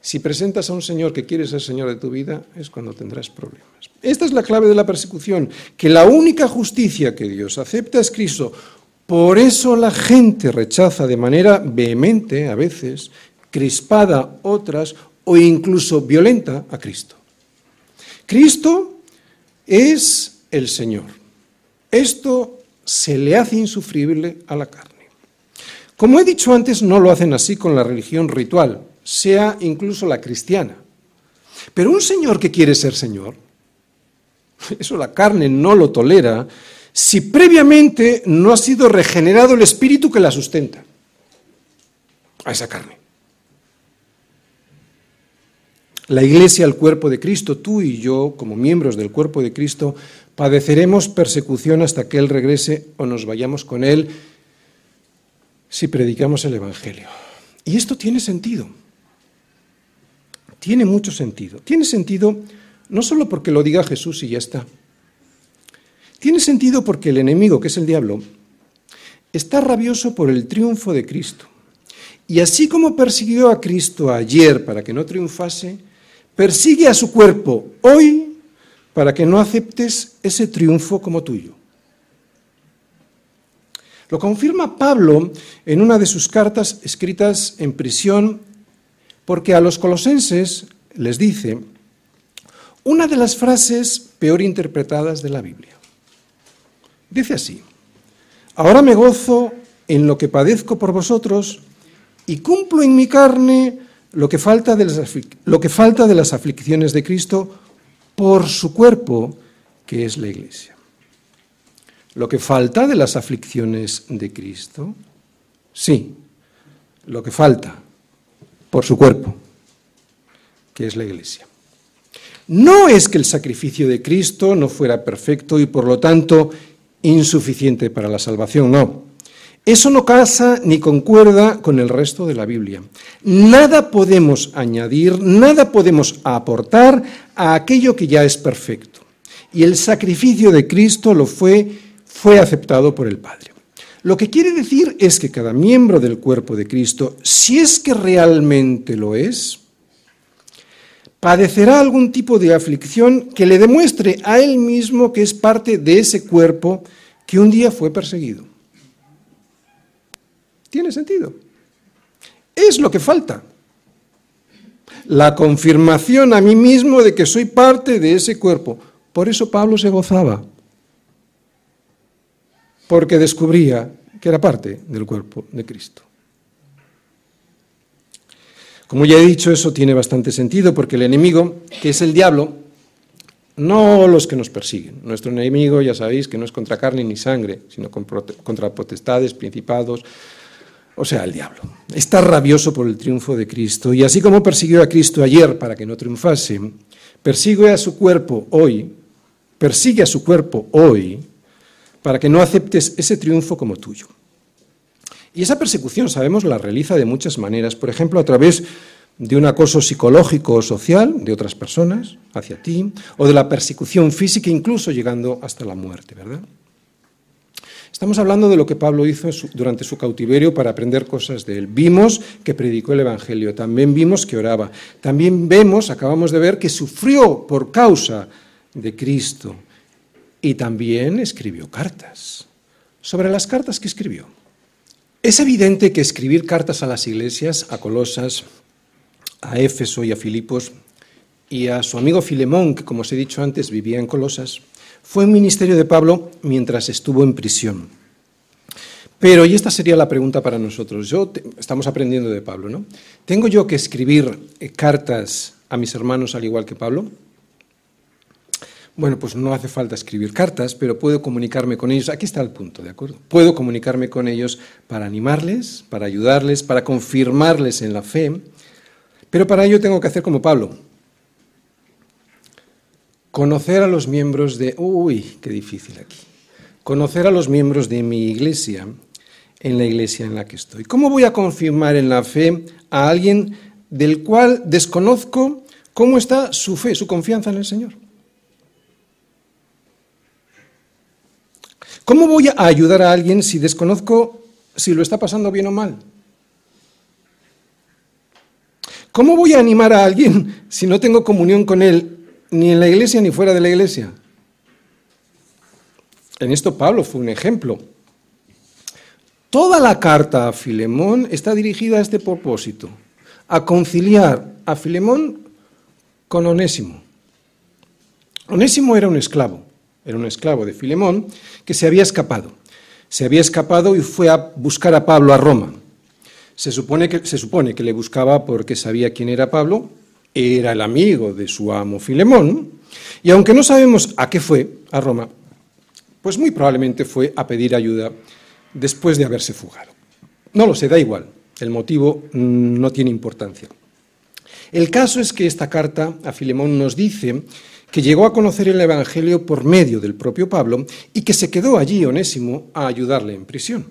Si presentas a un Señor que quiere ser Señor de tu vida, es cuando tendrás problemas. Esta es la clave de la persecución, que la única justicia que Dios acepta es Cristo. Por eso la gente rechaza de manera vehemente, a veces, crispada otras, o incluso violenta a Cristo. Cristo es el Señor. Esto se le hace insufrible a la carne. Como he dicho antes, no lo hacen así con la religión ritual, sea incluso la cristiana. Pero un señor que quiere ser señor, [laughs] eso la carne no lo tolera, si previamente no ha sido regenerado el espíritu que la sustenta a esa carne. La iglesia, el cuerpo de Cristo, tú y yo, como miembros del cuerpo de Cristo, padeceremos persecución hasta que Él regrese o nos vayamos con Él si predicamos el Evangelio. Y esto tiene sentido. Tiene mucho sentido. Tiene sentido no solo porque lo diga Jesús y ya está. Tiene sentido porque el enemigo, que es el diablo, está rabioso por el triunfo de Cristo. Y así como persiguió a Cristo ayer para que no triunfase, persigue a su cuerpo hoy para que no aceptes ese triunfo como tuyo. Lo confirma Pablo en una de sus cartas escritas en prisión, porque a los colosenses les dice una de las frases peor interpretadas de la Biblia. Dice así, ahora me gozo en lo que padezco por vosotros y cumplo en mi carne lo que falta de las, aflicciones de Cristo por su cuerpo, que es la Iglesia. Lo que falta de las aflicciones de Cristo, sí, lo que falta por su cuerpo, que es la Iglesia. No es que el sacrificio de Cristo no fuera perfecto y por lo tanto insuficiente para la salvación, no. Eso no casa ni concuerda con el resto de la Biblia. Nada podemos añadir, nada podemos aportar a aquello que ya es perfecto. Y el sacrificio de Cristo lo fue, fue aceptado por el Padre. Lo que quiere decir es que cada miembro del cuerpo de Cristo, si es que realmente lo es, padecerá algún tipo de aflicción que le demuestre a él mismo que es parte de ese cuerpo que un día fue perseguido. Tiene sentido. Es lo que falta. La confirmación a mí mismo de que soy parte de ese cuerpo. Por eso Pablo se gozaba. Porque descubría que era parte del cuerpo de Cristo. Como ya he dicho, eso tiene bastante sentido porque el enemigo, que es el diablo, no los que nos persiguen. Nuestro enemigo, ya sabéis, que no es contra carne ni sangre, sino contra potestades, principados, o sea, el diablo. Está rabioso por el triunfo de Cristo y así como persiguió a Cristo ayer para que no triunfase, persigue a su cuerpo hoy, persigue a su cuerpo hoy para que no aceptes ese triunfo como tuyo. Y esa persecución, sabemos, la realiza de muchas maneras, por ejemplo, a través de un acoso psicológico o social de otras personas hacia ti, o de la persecución física, incluso llegando hasta la muerte, ¿verdad? Estamos hablando de lo que Pablo hizo durante su cautiverio para aprender cosas de él. Vimos que predicó el Evangelio, también vimos que oraba, también vemos, acabamos de ver, que sufrió por causa de Cristo y también escribió cartas. Sobre las cartas que escribió. Es evidente que escribir cartas a las iglesias, a Colosas, a Éfeso y a Filipos, y a su amigo Filemón, que como os he dicho antes vivía en Colosas, fue un ministerio de Pablo mientras estuvo en prisión. Pero, y esta sería la pregunta para nosotros, yo estamos aprendiendo de Pablo, ¿no? ¿Tengo yo que escribir eh, cartas a mis hermanos al igual que Pablo? Bueno, pues no hace falta escribir cartas, pero puedo comunicarme con ellos. Aquí está el punto, ¿de acuerdo? Puedo comunicarme con ellos para animarles, para ayudarles, para confirmarles en la fe, pero para ello tengo que hacer como Pablo, Conocer a los miembros de... Uy, qué difícil aquí. Conocer a los miembros de mi iglesia en la iglesia en la que estoy. ¿Cómo voy a confirmar en la fe a alguien del cual desconozco cómo está su fe, su confianza en el Señor? ¿Cómo voy a ayudar a alguien si desconozco si lo está pasando bien o mal? ¿Cómo voy a animar a alguien si no tengo comunión con él ni en la iglesia ni fuera de la iglesia. En esto Pablo fue un ejemplo. Toda la carta a Filemón está dirigida a este propósito, a conciliar a Filemón con Onésimo. Onésimo era un esclavo, era un esclavo de Filemón que se había escapado. Se había escapado y fue a buscar a Pablo a Roma. Se supone que, se supone que le buscaba porque sabía quién era Pablo era el amigo de su amo Filemón, Y aunque no sabemos a qué fue a Roma, pues muy probablemente fue a pedir ayuda después de haberse fugado. No lo sé, da igual, el motivo no tiene importancia. El caso es que esta carta a Filemón nos dice que llegó a conocer el Evangelio por medio del propio Pablo y que se quedó allí Onésimo a ayudarle en prisión.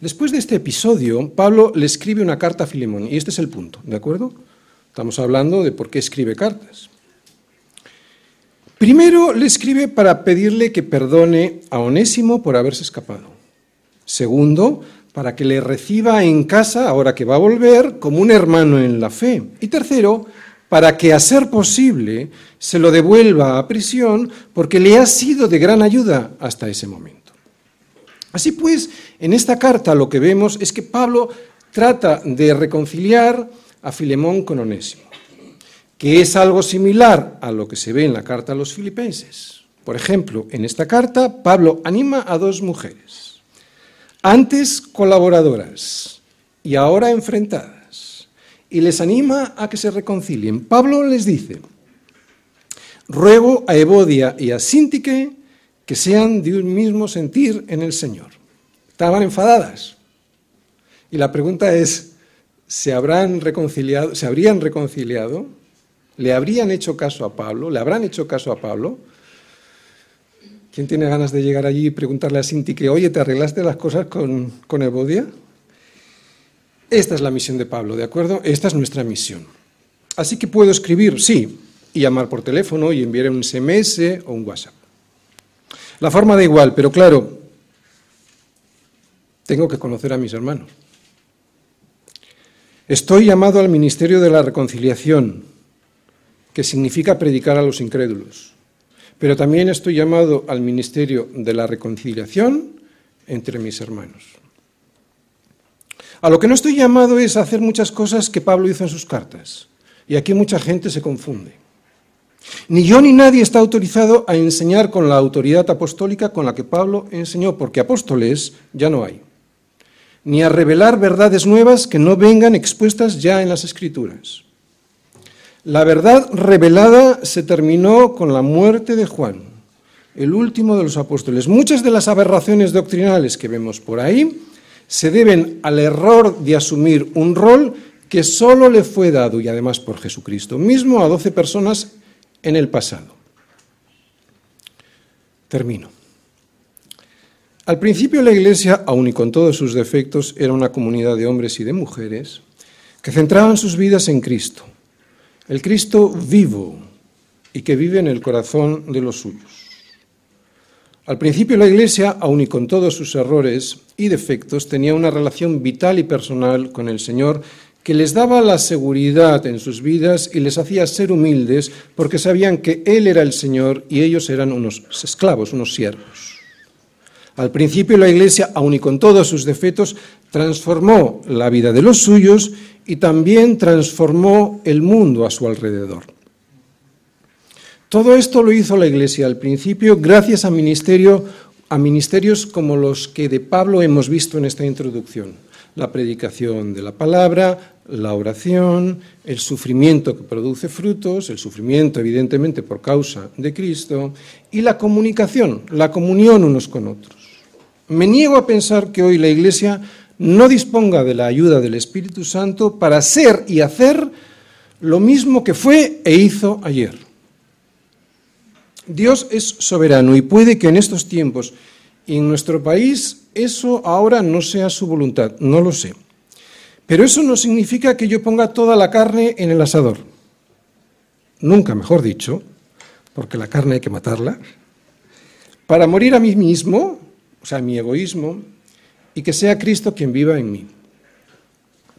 Después de este episodio, Pablo le escribe una carta a Filemón, y este es el punto, ¿de acuerdo? Estamos hablando de por qué escribe cartas. Primero le escribe para pedirle que perdone a Onésimo por haberse escapado. Segundo, para que le reciba en casa, ahora que va a volver, como un hermano en la fe. Y tercero, para que, a ser posible, se lo devuelva a prisión, porque le ha sido de gran ayuda hasta ese momento. Así pues, en esta carta lo que vemos es que Pablo trata de reconciliar a Filemón con Onésimo que es algo similar a lo que se ve en la carta a los filipenses. Por ejemplo, en esta carta Pablo anima a dos mujeres, antes colaboradoras y ahora enfrentadas, y les anima a que se reconcilien. Pablo les dice, ruego a Evodia y a Sintique que sean de un mismo sentir en el Señor. Estaban enfadadas. Y la pregunta es, ¿se habrán reconciliado, se habrían reconciliado? ¿Le habrían hecho caso a Pablo? ¿Le habrán hecho caso a Pablo? ¿Quién tiene ganas de llegar allí y preguntarle a Sinti que, oye, ¿te arreglaste las cosas con, con Evodia? Esta es la misión de Pablo, ¿de acuerdo? Esta es nuestra misión. Así que puedo escribir, sí, y llamar por teléfono y enviar un SMS o un WhatsApp. La forma da igual, pero claro, tengo que conocer a mis hermanos. Estoy llamado al ministerio de la reconciliación que significa predicar a los incrédulos. Pero también estoy llamado al ministerio de la reconciliación entre mis hermanos. A lo que no estoy llamado es a hacer muchas cosas que Pablo hizo en sus cartas. Y aquí mucha gente se confunde. Ni yo ni nadie está autorizado a enseñar con la autoridad apostólica con la que Pablo enseñó, porque apóstoles ya no hay. Ni a revelar verdades nuevas que no vengan expuestas ya en las escrituras. La verdad revelada se terminó con la muerte de Juan, el último de los apóstoles. Muchas de las aberraciones doctrinales que vemos por ahí se deben al error de asumir un rol que solo le fue dado, y además por Jesucristo mismo, a doce personas en el pasado. Termino. Al principio la Iglesia, aun y con todos sus defectos, era una comunidad de hombres y de mujeres que centraban sus vidas en Cristo el Cristo vivo y que vive en el corazón de los suyos. Al principio la Iglesia, aun y con todos sus errores y defectos, tenía una relación vital y personal con el Señor que les daba la seguridad en sus vidas y les hacía ser humildes porque sabían que Él era el Señor y ellos eran unos esclavos, unos siervos. Al principio la Iglesia, aun y con todos sus defectos, transformó la vida de los suyos y también transformó el mundo a su alrededor. Todo esto lo hizo la Iglesia al principio gracias a, ministerio, a ministerios como los que de Pablo hemos visto en esta introducción. La predicación de la palabra, la oración, el sufrimiento que produce frutos, el sufrimiento evidentemente por causa de Cristo, y la comunicación, la comunión unos con otros. Me niego a pensar que hoy la Iglesia no disponga de la ayuda del Espíritu Santo para ser y hacer lo mismo que fue e hizo ayer. Dios es soberano y puede que en estos tiempos y en nuestro país eso ahora no sea su voluntad, no lo sé. Pero eso no significa que yo ponga toda la carne en el asador. Nunca mejor dicho, porque la carne hay que matarla, para morir a mí mismo, o sea, mi egoísmo, y que sea Cristo quien viva en mí.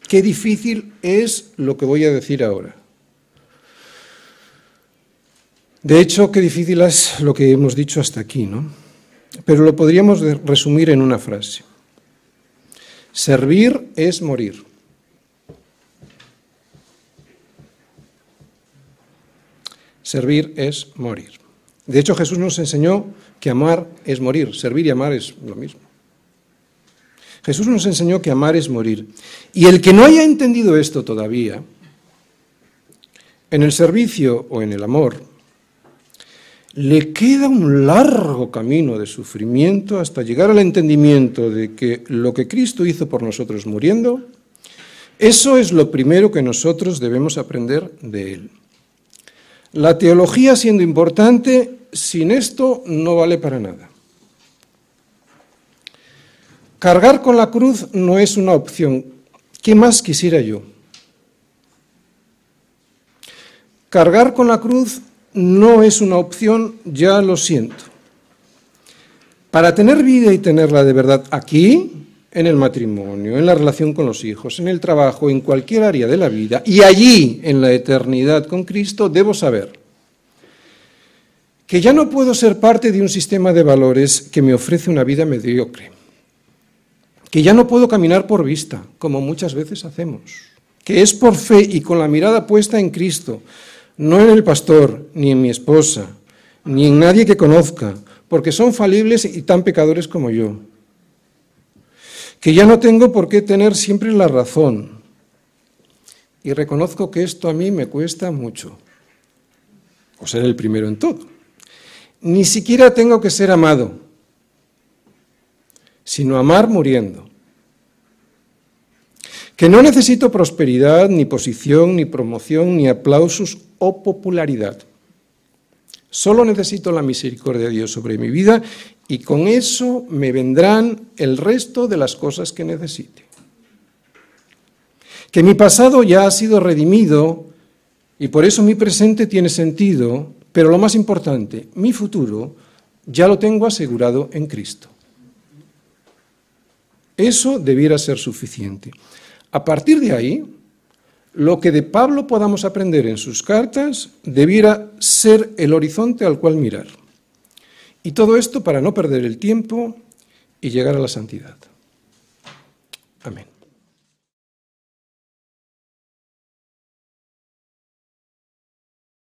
Qué difícil es lo que voy a decir ahora. De hecho, qué difícil es lo que hemos dicho hasta aquí, ¿no? Pero lo podríamos resumir en una frase. Servir es morir. Servir es morir. De hecho, Jesús nos enseñó que amar es morir, servir y amar es lo mismo. Jesús nos enseñó que amar es morir. Y el que no haya entendido esto todavía, en el servicio o en el amor, le queda un largo camino de sufrimiento hasta llegar al entendimiento de que lo que Cristo hizo por nosotros muriendo, eso es lo primero que nosotros debemos aprender de Él. La teología siendo importante, sin esto no vale para nada. Cargar con la cruz no es una opción. ¿Qué más quisiera yo? Cargar con la cruz no es una opción, ya lo siento. Para tener vida y tenerla de verdad aquí, en el matrimonio, en la relación con los hijos, en el trabajo, en cualquier área de la vida, y allí, en la eternidad con Cristo, debo saber que ya no puedo ser parte de un sistema de valores que me ofrece una vida mediocre, que ya no puedo caminar por vista, como muchas veces hacemos, que es por fe y con la mirada puesta en Cristo, no en el pastor, ni en mi esposa, ni en nadie que conozca, porque son falibles y tan pecadores como yo. Que ya no tengo por qué tener siempre la razón. Y reconozco que esto a mí me cuesta mucho. O ser el primero en todo. Ni siquiera tengo que ser amado, sino amar muriendo que no necesito prosperidad, ni posición, ni promoción, ni aplausos o popularidad. Solo necesito la misericordia de Dios sobre mi vida y con eso me vendrán el resto de las cosas que necesite. Que mi pasado ya ha sido redimido y por eso mi presente tiene sentido, pero lo más importante, mi futuro ya lo tengo asegurado en Cristo. Eso debiera ser suficiente. A partir de ahí, lo que de Pablo podamos aprender en sus cartas debiera ser el horizonte al cual mirar. Y todo esto para no perder el tiempo y llegar a la santidad.